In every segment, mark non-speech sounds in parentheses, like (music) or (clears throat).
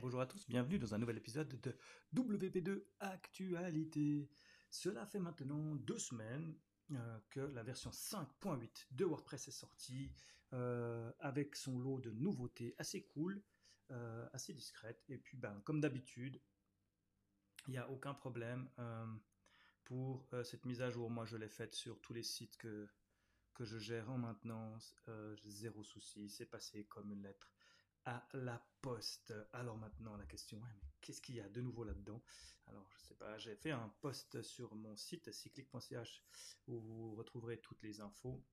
bonjour à tous, bienvenue dans un nouvel épisode de WP2 Actualité. Cela fait maintenant deux semaines euh, que la version 5.8 de WordPress est sortie, euh, avec son lot de nouveautés assez cool, euh, assez discrètes. Et puis, ben, comme d'habitude, il n'y a aucun problème pour cette mise à jour. Moi, je l'ai faite sur tous les sites que, que je gère en maintenance. zéro souci, c'est passé comme une lettre à la poste. Alors maintenant, la question est, qu'est-ce qu'il y a de nouveau là-dedans? Alors, je sais pas, j'ai fait un post sur mon site cyclic.ch où vous retrouverez toutes les infos.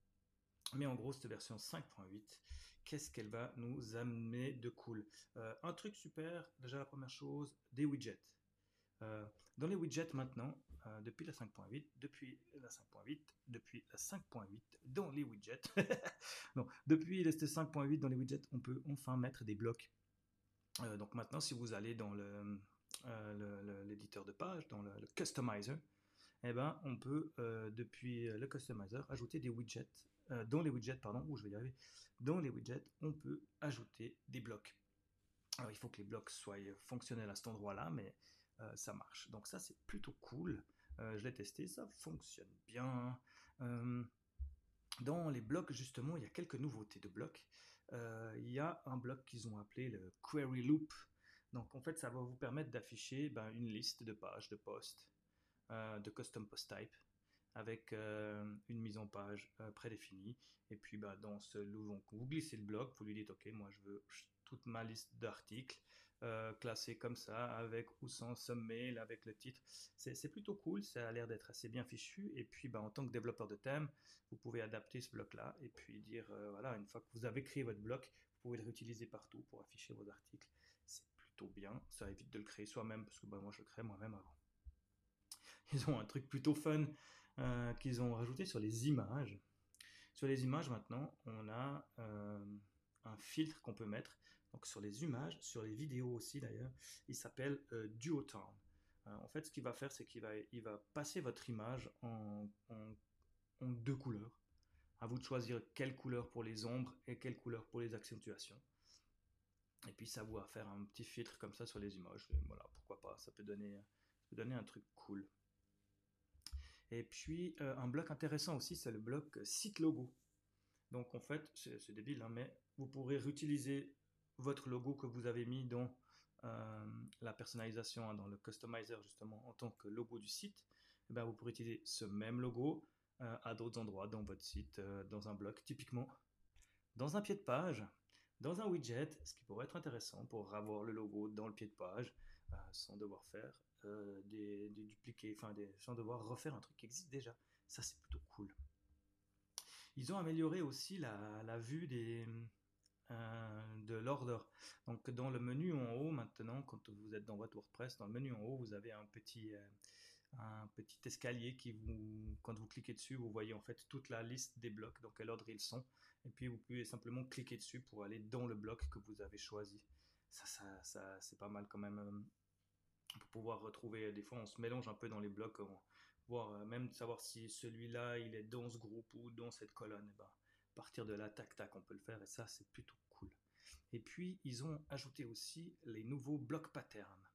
Mais en gros, cette version 5.8, qu'est-ce qu'elle va nous amener de cool? Euh, Un truc super, déjà la première chose, des widgets. Euh, dans les widgets maintenant, euh, depuis la 5.8, depuis la 5.8, depuis la 5.8, dans les widgets, (laughs) non, depuis la 5.8 dans les widgets, on peut enfin mettre des blocs. Euh, donc maintenant, si vous allez dans l'éditeur de page, dans le, customizer, eh ben, on peut, depuis le customizer, ajouter des widgets. dans les widgets, pardon, où je vais y arriver, dans les widgets, on peut ajouter des blocs. Alors, il faut que les blocs soient fonctionnels à cet endroit-là, mais euh, ça marche. Donc ça, c'est plutôt cool. Euh, je l'ai testé, ça fonctionne bien. Euh, dans les blocs, justement, il y a quelques nouveautés de blocs. il y a un bloc qu'ils ont appelé le Query Loop. Donc en fait, ça va vous permettre d'afficher ben, une liste de pages de posts, de custom post type, avec une mise en page prédéfinie. Et puis ben, dans ce loop, vous glissez le bloc, vous lui dites OK, moi je veux toute ma liste d'articles euh, classé comme ça, avec ou sans submail, avec le titre. C'est plutôt cool, ça a l'air d'être assez bien fichu. Et puis, bah, en tant que développeur de thème, vous pouvez adapter ce bloc-là et puis dire, euh, voilà, une fois que vous avez créé votre bloc, vous pouvez le réutiliser partout pour afficher vos articles. C'est plutôt bien, ça évite de le créer soi-même, parce que bah, moi, je le crée moi-même avant. Ils ont un truc plutôt fun euh, qu'ils ont rajouté sur les images. Sur les images, maintenant, on a un filtre qu'on peut mettre donc sur les images, sur les vidéos aussi d'ailleurs, il s'appelle euh, Duotone. Euh, en fait, ce qu'il va faire, c'est qu'il va, passer votre image en, deux couleurs. À vous de choisir quelle couleur pour les ombres et quelle couleur pour les accentuations. Et puis ça vous va faire un petit filtre comme ça sur les images. voilà, pourquoi pas, ça peut donner, donner un truc cool. Et puis euh, un bloc intéressant aussi, c'est le bloc site logo. Donc en fait, c'est débile, hein, mais vous pourrez réutiliser votre logo que vous avez mis dans euh, la personnalisation, hein, dans le customizer justement en tant que logo du site, eh ben, vous pourrez utiliser ce même logo euh, à d'autres endroits dans votre site, euh, dans un bloc typiquement, dans un pied de page, dans un widget, ce qui pourrait être intéressant pour avoir le logo dans le pied de page sans devoir faire des, dupliqués, enfin sans devoir refaire un truc qui existe déjà. Ça c'est plutôt cool. Ils ont amélioré aussi la vue des, euh, de l'ordre. Donc dans le menu en haut maintenant, quand vous êtes dans votre WordPress, dans le menu en haut, vous avez un petit, euh, un petit escalier qui vous, quand vous cliquez dessus, vous voyez en fait toute la liste des blocs, dans quel ordre ils sont. Et puis vous pouvez simplement cliquer dessus pour aller dans le bloc que vous avez choisi. Ça, ça, ça c'est pas mal quand même. Euh, pour pouvoir retrouver, des fois on se mélange un peu dans les blocs, voir même savoir si celui-là il est dans ce groupe ou dans cette colonne. Eh ben, partir de là, tac, tac, on peut le faire et ça, c'est plutôt cool. Et puis, ils ont ajouté aussi les nouveaux blocs patterns.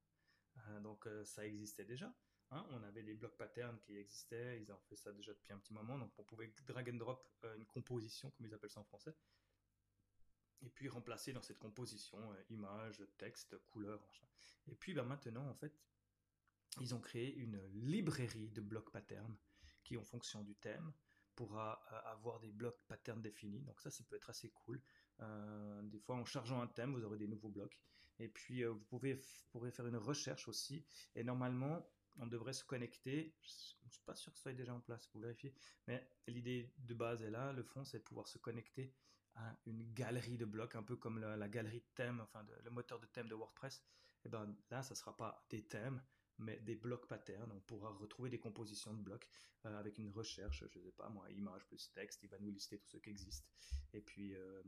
Euh, donc, euh, ça existait déjà. Hein. on avait des blocs patterns qui existaient, ils ont fait ça déjà depuis un petit moment, donc on pouvait drag and drop euh, une composition, comme ils appellent ça en français, et puis remplacer dans cette composition image, texte, couleur, machin. Et puis ben, maintenant, en fait, ils ont créé une librairie de blocs patterns qui, en fonction du thème, pourra euh, avoir des blocs patterns définis. Donc ça, ça peut être assez cool. Euh, des fois, en chargeant un thème, vous aurez des nouveaux blocs. Et puis, euh, vous pouvez, pourrez faire une recherche aussi. Et normalement, on devrait se connecter. Je ne suis pas sûr que ce soit déjà en place, pour vérifier. Mais l'idée de base est là. Le fond, c'est de pouvoir se connecter à une galerie de blocs, un peu comme la, galerie de thèmes, enfin le moteur de thème de WordPress. Et ben là, ça ne sera pas des thèmes, mais des blocs patterns. On pourra retrouver des compositions de blocs euh, avec une recherche, je ne sais pas moi, image plus texte, il va nous lister tous ceux qui existent. Et puis, euh,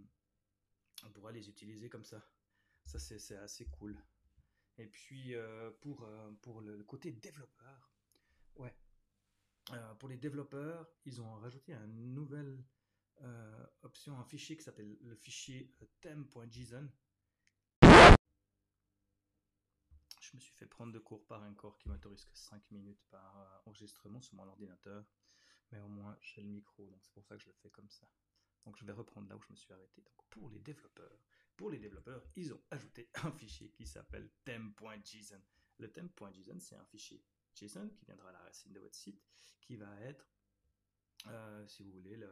on pourra les utiliser comme ça. Ça, c'est assez cool. Et puis, euh, pour, pour le côté développeur, ouais. pour les développeurs, ils ont rajouté une nouvelle option, un fichier qui s'appelle le fichier theme.json je me suis fait prendre de cours par un corps qui m'autorise que 5 minutes par euh, enregistrement sur mon ordinateur. Mais au moins, j'ai le micro, donc c'est pour ça que je le fais comme ça. Donc je vais reprendre là où je me suis arrêté. Donc pour les développeurs, pour les développeurs, ils ont ajouté un fichier qui s'appelle theme.json. Le theme.json, c'est un fichier JSON qui viendra à la racine de votre site, qui va être, euh, si vous voulez, le,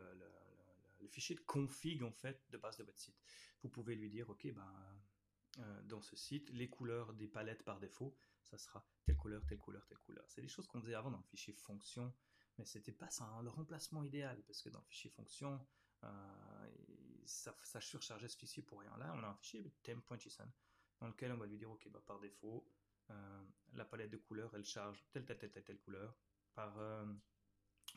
fichier de config en fait de base de votre site. Vous pouvez lui dire, ok, ben euh, dans ce site, les couleurs des palettes par défaut, ça sera telle couleur, telle couleur, telle couleur. C'est des choses qu'on faisait avant dans le fichier fonction, mais c'était pas ça, hein, le remplacement idéal, parce que dans le fichier fonction, euh, ça, surchargeait ce fichier pour rien. Là, on a un fichier theme.json dans lequel on va lui dire, ok, bah, par défaut, euh, la palette de couleurs, elle charge telle, telle, telle, telle, telle couleur. Par,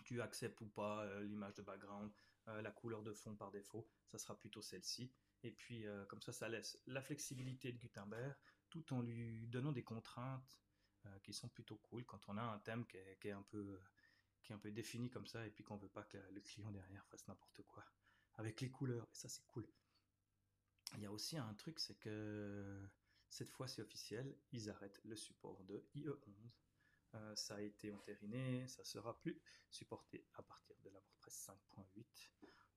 tu acceptes ou pas l'image de background, la couleur de fond par défaut, ça sera plutôt celle-ci. Et puis, euh, comme ça, ça laisse la flexibilité de Gutenberg tout en lui donnant des contraintes euh, qui sont plutôt cool quand on a un thème qui est, un, peu, défini comme ça et puis qu'on veut pas que le client derrière fasse n'importe quoi avec les couleurs. Et ça, c'est cool. Il y a aussi un truc, c'est que cette fois, c'est officiel, ils arrêtent le support de IE11. Euh, ça a été entériné, ça sera plus supporté à partir de la WordPress 5.8.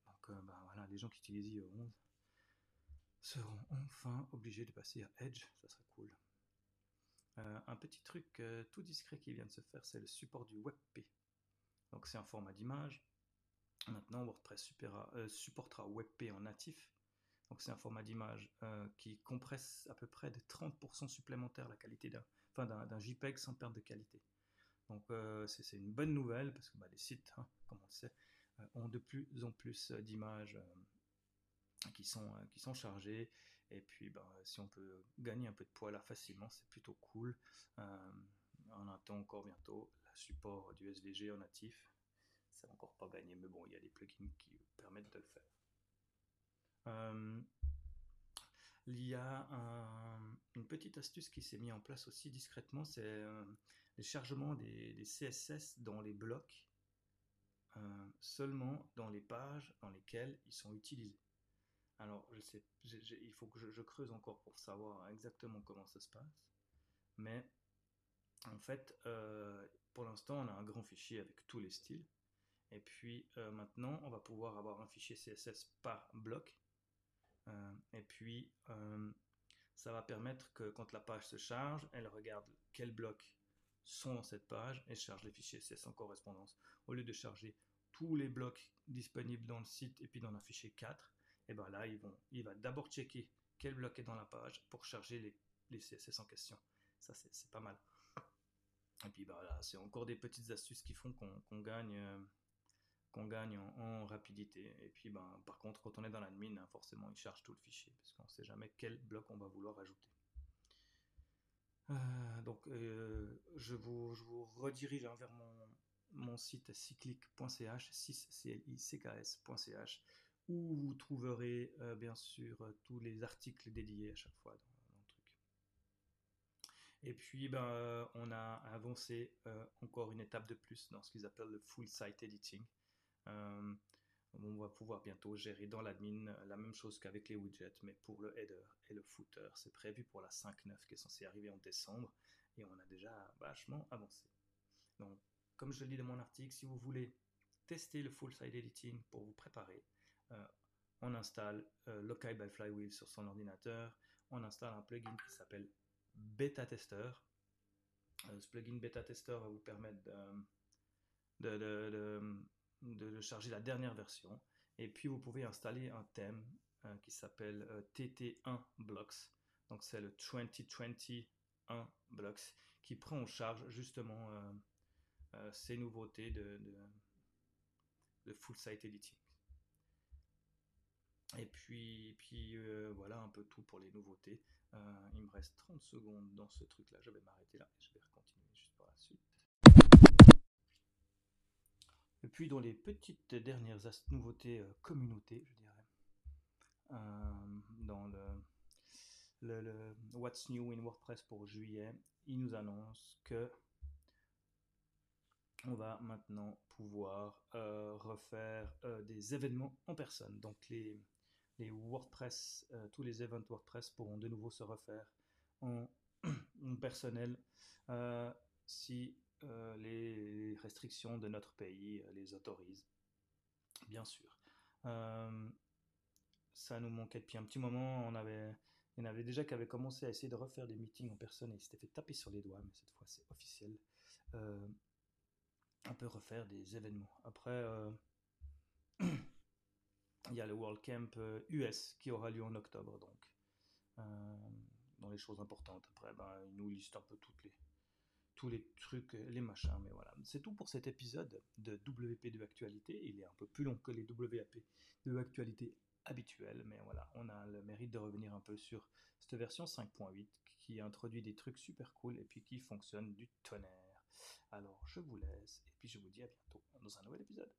Donc, ben voilà, les gens qui utilisent IE11, seront enfin obligés de passer à Edge, ça serait cool. Euh, un petit truc euh, tout discret qui vient de se faire, c'est le support du WebP. Donc c'est un format d'image. Maintenant, WordPress euh, supportera WebP en natif. Donc c'est un format d'image qui compresse à peu près de 30% supplémentaire la qualité d'un JPEG sans perte de qualité. Donc c'est une bonne nouvelle parce que bah, les sites, hein, comme on le sait, ont de plus en plus d'images qui sont, euh, qui sont chargés. Et puis, ben, si on peut gagner un peu de poids là facilement, c'est plutôt cool. Euh, on attend encore bientôt le support du SVG en natif. C'est encore pas gagné, mais bon, il y a des plugins qui permettent de le faire. Euh, il y a une petite astuce qui s'est mise en place aussi discrètement, c'est le chargement des, CSS dans les blocs, seulement dans les pages dans lesquelles ils sont utilisés. Alors, je sais, il faut que je, creuse encore pour savoir exactement comment ça se passe. Mais en fait, euh, pour l'instant, on a un grand fichier avec tous les styles. Et puis euh, maintenant, on va pouvoir avoir un fichier CSS par bloc. Euh, et puis, ça va permettre que quand la page se charge, elle regarde quels blocs sont dans cette page et charge les fichiers CSS en correspondance. Au lieu de charger tous les blocs disponibles dans le site et puis dans un fichier 4, et bien là, ils vont, il va d'abord checker quel bloc est dans la page pour charger les, les CSS en question. Ça, c'est pas mal. Et puis bah, c'est encore des petites astuces qui font qu'on gagne, euh, en, rapidité. Et puis ben, par contre, quand on est dans l'admin, hein, forcément, il charge tout le fichier, parce qu'on ne sait jamais quel bloc on va vouloir ajouter. Euh, donc, euh, je, vous, redirige vers mon, mon site cyclic.ch, 6clicks.ch, où vous trouverez euh, bien sûr euh, tous les articles dédiés à chaque fois dans, le truc. Et puis ben, euh, on a avancé encore une étape de plus dans ce qu'ils appellent le full site editing. on va pouvoir bientôt gérer dans l'admin la même chose qu'avec les widgets, mais pour le header et le footer. C'est prévu pour la 5.9 qui est censée arriver en décembre et on a déjà vachement avancé. Donc, comme je le dis dans mon article, si vous voulez tester le full site editing pour vous préparer, on installe euh, Lokai by Flywheel sur son ordinateur, on installe un plugin qui s'appelle Beta Tester. Euh, ce plugin Beta Tester va vous permettre de, charger la dernière version. Et puis vous pouvez installer un thème qui s'appelle TT1 Blocks. Donc c'est le 2021 Blocks qui prend en charge justement ces nouveautés de full site editing. Et puis, puis euh, voilà un peu tout pour les nouveautés. Euh, il me reste 30 secondes dans ce truc-là. Je vais m'arrêter là et je vais continuer juste par la suite. Et puis dans les petites dernières nouveautés euh, je dirais, dans le, le, What's New in WordPress pour juillet, il nous annonce que on va maintenant pouvoir refaire des événements en personne. Donc les, les WordPress, euh, tous les events WordPress pourront de nouveau se refaire en (clears throat) personnel si les restrictions de notre pays les autorisent, bien sûr. ça nous manquait depuis un petit moment. On avait, il y en avait déjà qui avaient commencé à essayer de refaire des meetings en personne et ils s'étaient fait taper sur les doigts, mais cette fois c'est officiel. On peut refaire des événements. Après, (clears throat) il y a le World Camp US qui aura lieu en octobre, donc dans les choses importantes. Après, ben, il nous liste un peu toutes les, tous les trucs, les machins, mais voilà. C'est tout pour cet épisode de WP2 Actualité. Il est un peu plus long que les WAP2 Actualité habituels, mais voilà, on a le mérite de revenir un peu sur cette version 5.8 qui introduit des trucs super cool et puis qui fonctionne du tonnerre. Alors, je vous laisse et puis je vous dis à bientôt dans un nouvel épisode.